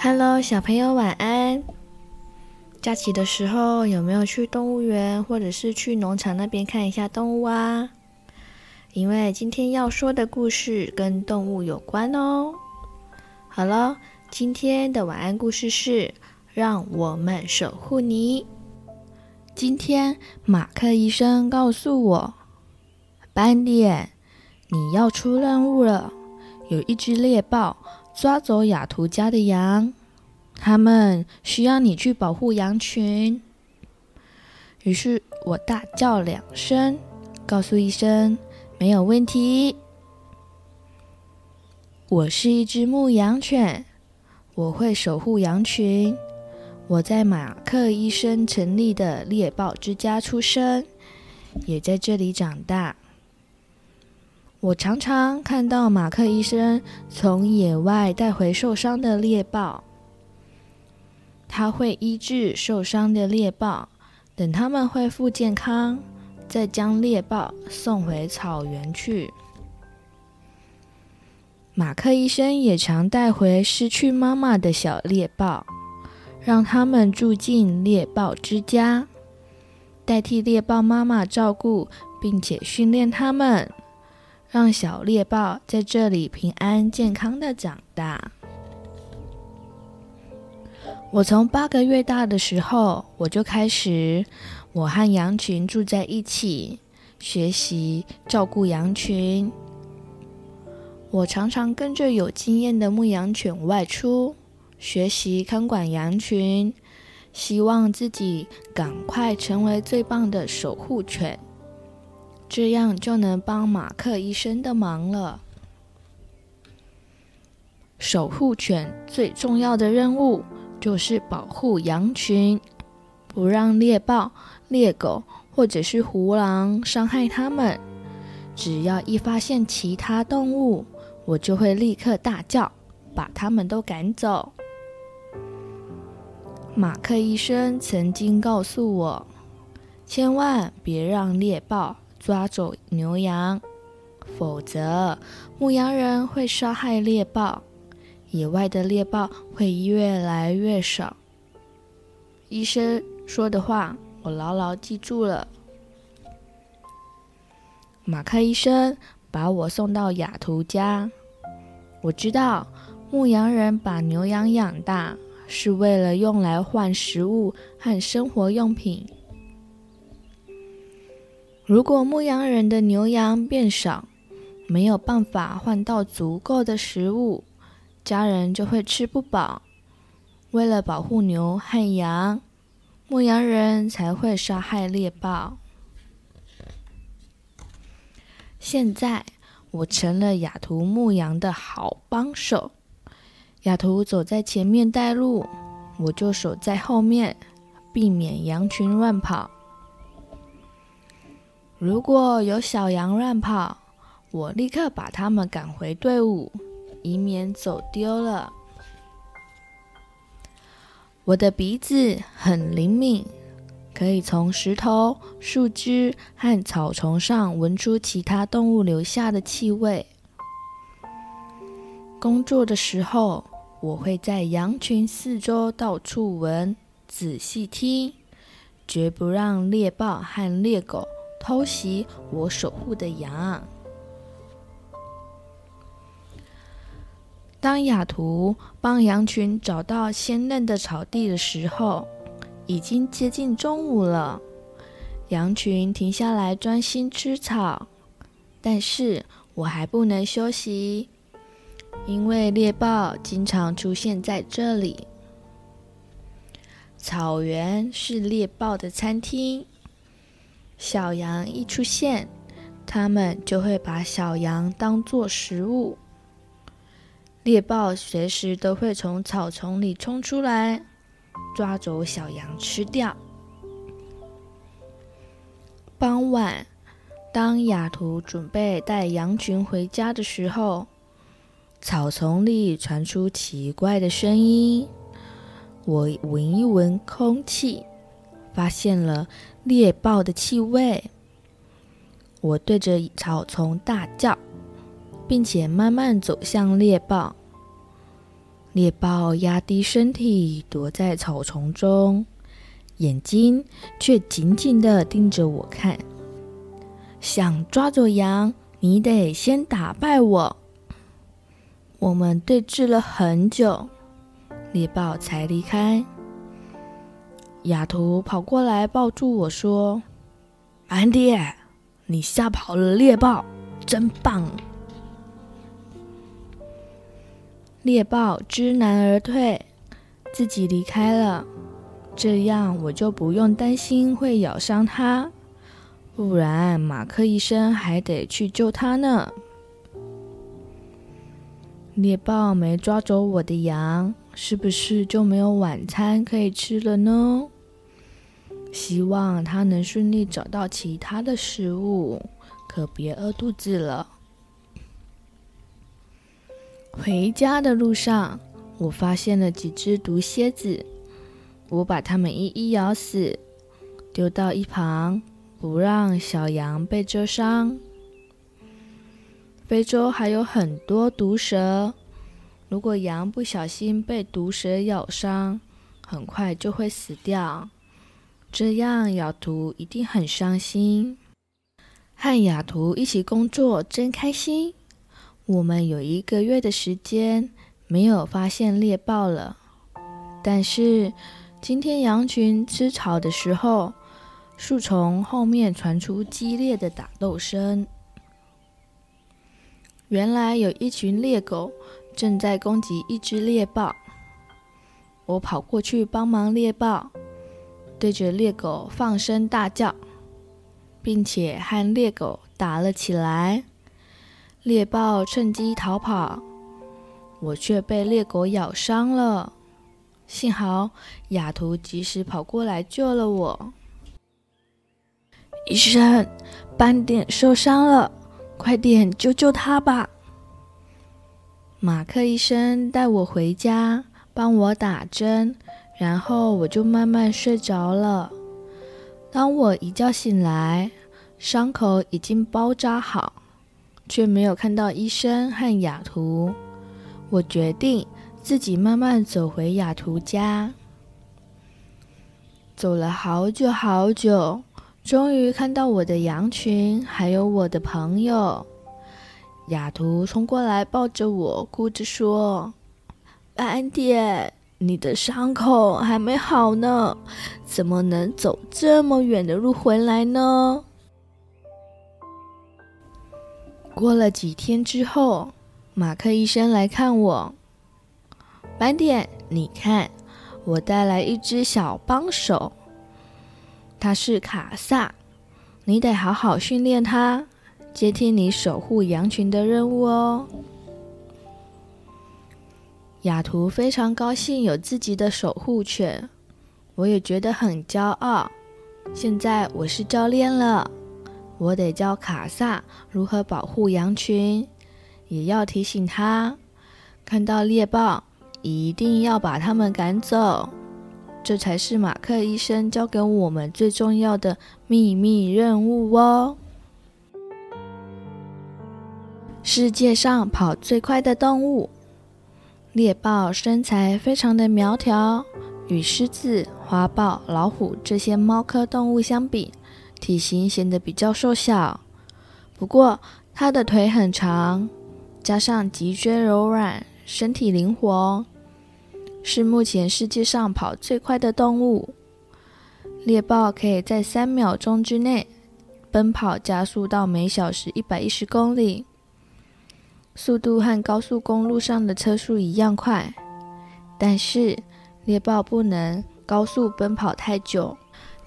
Hello，小朋友晚安。假期的时候有没有去动物园或者是去农场那边看一下动物啊？因为今天要说的故事跟动物有关哦。好了，今天的晚安故事是让我们守护你。今天马克医生告诉我，斑点，你要出任务了，有一只猎豹。抓走雅图家的羊，他们需要你去保护羊群。于是我大叫两声，告诉医生没有问题。我是一只牧羊犬，我会守护羊群。我在马克医生成立的猎豹之家出生，也在这里长大。我常常看到马克医生从野外带回受伤的猎豹，他会医治受伤的猎豹，等他们恢复健康，再将猎豹送回草原去。马克医生也常带回失去妈妈的小猎豹，让他们住进猎豹之家，代替猎豹妈妈照顾，并且训练他们。让小猎豹在这里平安健康的长大。我从八个月大的时候，我就开始，我和羊群住在一起，学习照顾羊群。我常常跟着有经验的牧羊犬外出，学习看管羊群，希望自己赶快成为最棒的守护犬。这样就能帮马克医生的忙了。守护犬最重要的任务就是保护羊群，不让猎豹、猎狗或者是狐狼伤害它们。只要一发现其他动物，我就会立刻大叫，把它们都赶走。马克医生曾经告诉我，千万别让猎豹。抓走牛羊，否则牧羊人会杀害猎豹，野外的猎豹会越来越少。医生说的话，我牢牢记住了。马克医生把我送到雅图家，我知道牧羊人把牛羊养大是为了用来换食物和生活用品。如果牧羊人的牛羊变少，没有办法换到足够的食物，家人就会吃不饱。为了保护牛和羊，牧羊人才会杀害猎豹。现在我成了雅图牧羊的好帮手，雅图走在前面带路，我就守在后面，避免羊群乱跑。如果有小羊乱跑，我立刻把它们赶回队伍，以免走丢了。我的鼻子很灵敏，可以从石头、树枝和草丛上闻出其他动物留下的气味。工作的时候，我会在羊群四周到处闻，仔细听，绝不让猎豹和猎狗。偷袭我守护的羊。当雅图帮羊群找到鲜嫩的草地的时候，已经接近中午了。羊群停下来专心吃草，但是我还不能休息，因为猎豹经常出现在这里。草原是猎豹的餐厅。小羊一出现，他们就会把小羊当作食物。猎豹随时都会从草丛里冲出来，抓走小羊吃掉。傍晚，当雅图准备带羊群回家的时候，草丛里传出奇怪的声音。我闻一闻空气。发现了猎豹的气味，我对着草丛大叫，并且慢慢走向猎豹。猎豹压低身体躲在草丛中，眼睛却紧紧地盯着我看。想抓走羊，你得先打败我。我们对峙了很久，猎豹才离开。雅图跑过来抱住我说：“安迪，你吓跑了猎豹，真棒！”猎豹知难而退，自己离开了。这样我就不用担心会咬伤它，不然马克医生还得去救它呢。猎豹没抓走我的羊，是不是就没有晚餐可以吃了呢？希望它能顺利找到其他的食物，可别饿肚子了。回家的路上，我发现了几只毒蝎子，我把它们一一咬死，丢到一旁，不让小羊被蛰伤。非洲还有很多毒蛇，如果羊不小心被毒蛇咬伤，很快就会死掉。这样雅图一定很伤心。和雅图一起工作真开心。我们有一个月的时间没有发现猎豹了，但是今天羊群吃草的时候，树丛后面传出激烈的打斗声。原来有一群猎狗正在攻击一只猎豹，我跑过去帮忙猎豹，对着猎狗放声大叫，并且和猎狗打了起来。猎豹趁机逃跑，我却被猎狗咬伤了。幸好雅图及时跑过来救了我。医生，斑点受伤了。快点救救他吧！马克医生带我回家，帮我打针，然后我就慢慢睡着了。当我一觉醒来，伤口已经包扎好，却没有看到医生和雅图。我决定自己慢慢走回雅图家。走了好久好久。终于看到我的羊群，还有我的朋友。雅图冲过来抱着我，哭着说：“斑点，你的伤口还没好呢，怎么能走这么远的路回来呢？”过了几天之后，马克医生来看我。斑点，你看，我带来一只小帮手。他是卡萨，你得好好训练它，接替你守护羊群的任务哦。雅图非常高兴有自己的守护犬，我也觉得很骄傲。现在我是教练了，我得教卡萨如何保护羊群，也要提醒他，看到猎豹一定要把他们赶走。这才是马克医生交给我们最重要的秘密任务哦！世界上跑最快的动物，猎豹身材非常的苗条，与狮子、花豹、老虎这些猫科动物相比，体型显得比较瘦小。不过它的腿很长，加上脊椎柔软，身体灵活。是目前世界上跑最快的动物。猎豹可以在三秒钟之内奔跑加速到每小时一百一十公里，速度和高速公路上的车速一样快。但是猎豹不能高速奔跑太久，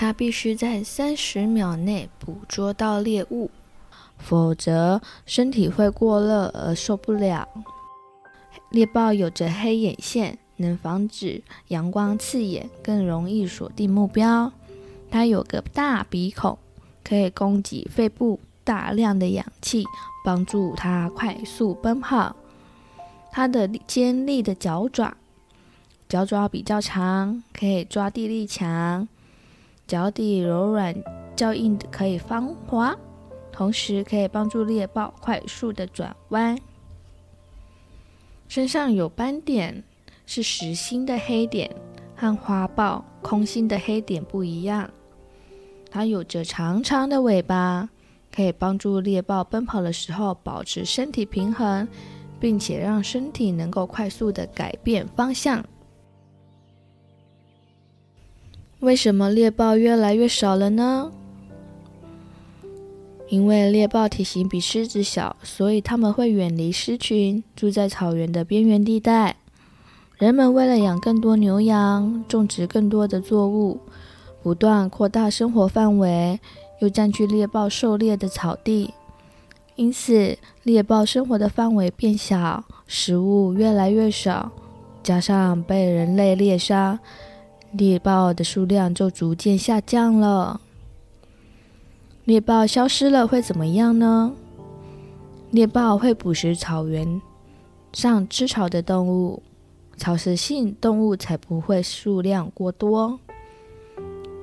它必须在三十秒内捕捉到猎物，否则身体会过热而受不了。猎豹有着黑眼线。能防止阳光刺眼，更容易锁定目标。它有个大鼻孔，可以供给肺部大量的氧气，帮助它快速奔跑。它的尖利的脚爪，脚爪比较长，可以抓地力强。脚底柔软较硬的，可以防滑，同时可以帮助猎豹快速的转弯。身上有斑点。是实心的黑点，和花豹空心的黑点不一样。它有着长长的尾巴，可以帮助猎豹奔跑的时候保持身体平衡，并且让身体能够快速的改变方向。为什么猎豹越来越少了呢？因为猎豹体型比狮子小，所以它们会远离狮群，住在草原的边缘地带。人们为了养更多牛羊，种植更多的作物，不断扩大生活范围，又占据猎豹狩猎的草地，因此猎豹生活的范围变小，食物越来越少，加上被人类猎杀。猎豹的数量就逐渐下降了。猎豹消失了会怎么样呢？猎豹会捕食草原上吃草的动物，草食性动物才不会数量过多。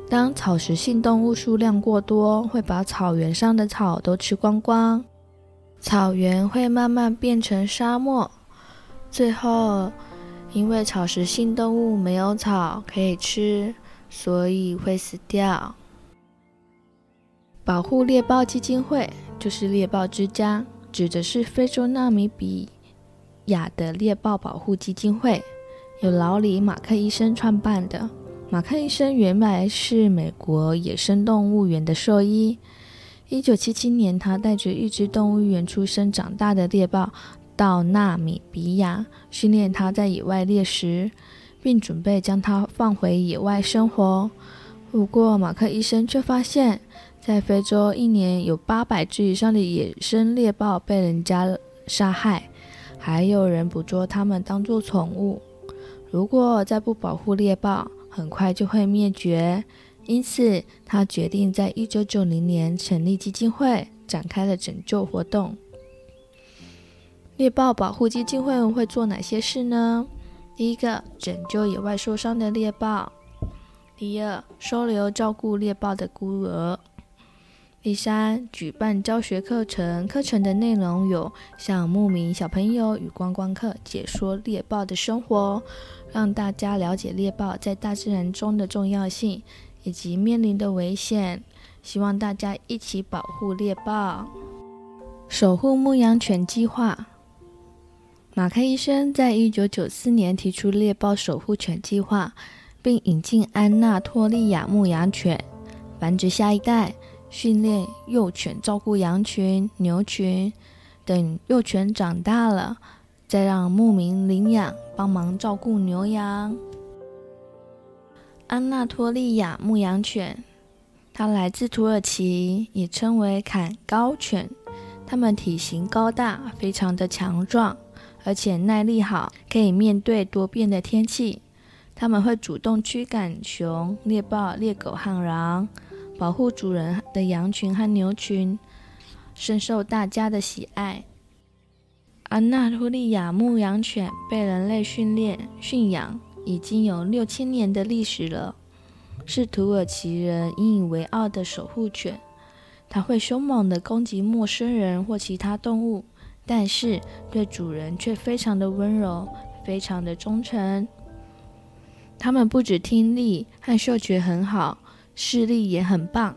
当草食性动物数量过多，会把草原上的草都吃光光，草原会慢慢变成沙漠，最后。因为草食性动物没有草可以吃，所以会死掉。保护猎豹基金会就是猎豹之家，指的是非洲纳米比亚的猎豹保护基金会，由劳里马克医生创办的。马克医生原来是美国野生动物园的兽医。一九七七年，他带着一只动物园出生长大的猎豹。到纳米比亚训练它在野外猎食，并准备将它放回野外生活。不过，马克医生却发现，在非洲一年有八百只以上的野生猎豹被人家杀害，还有人捕捉它们当作宠物。如果再不保护猎豹，很快就会灭绝。因此，他决定在一九九零年成立基金会，展开了拯救活动。猎豹保护基金会会做哪些事呢？第一个，拯救野外受伤的猎豹；第二，收留照顾猎豹的孤儿；第三，举办教学课程，课程的内容有向牧民小朋友与观光客解说猎豹的生活，让大家了解猎豹在大自然中的重要性以及面临的危险。希望大家一起保护猎豹，守护牧羊犬计划。马克医生在一九九四年提出猎豹守护犬计划，并引进安纳托利亚牧羊犬，繁殖下一代，训练幼犬照顾羊群、牛群。等幼犬长大了，再让牧民领养，帮忙照顾牛羊。安纳托利亚牧羊犬，它来自土耳其，也称为坎高犬。它们体型高大，非常的强壮。而且耐力好，可以面对多变的天气。他们会主动驱赶熊、猎豹、猎狗和狼，保护主人的羊群和牛群，深受大家的喜爱。安纳托利亚牧羊犬被人类训练、驯养，已经有六千年的历史了，是土耳其人引以为傲的守护犬。它会凶猛地攻击陌生人或其他动物。但是对主人却非常的温柔，非常的忠诚。它们不止听力和嗅觉很好，视力也很棒。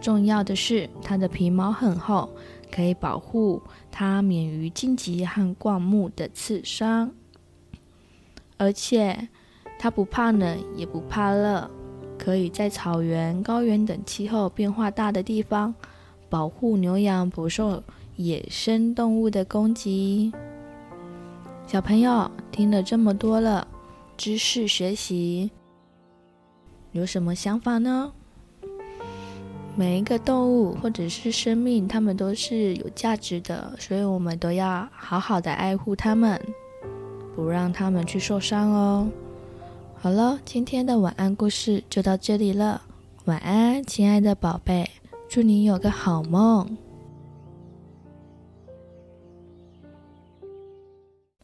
重要的是，它的皮毛很厚，可以保护它免于荆棘和灌木的刺伤。而且，它不怕冷，也不怕热，可以在草原、高原等气候变化大的地方，保护牛羊不受野生动物的攻击。小朋友听了这么多了，知识学习有什么想法呢？每一个动物或者是生命，它们都是有价值的，所以我们都要好好的爱护它们，不让它们去受伤哦。好了，今天的晚安故事就到这里了，晚安，亲爱的宝贝，祝你有个好梦。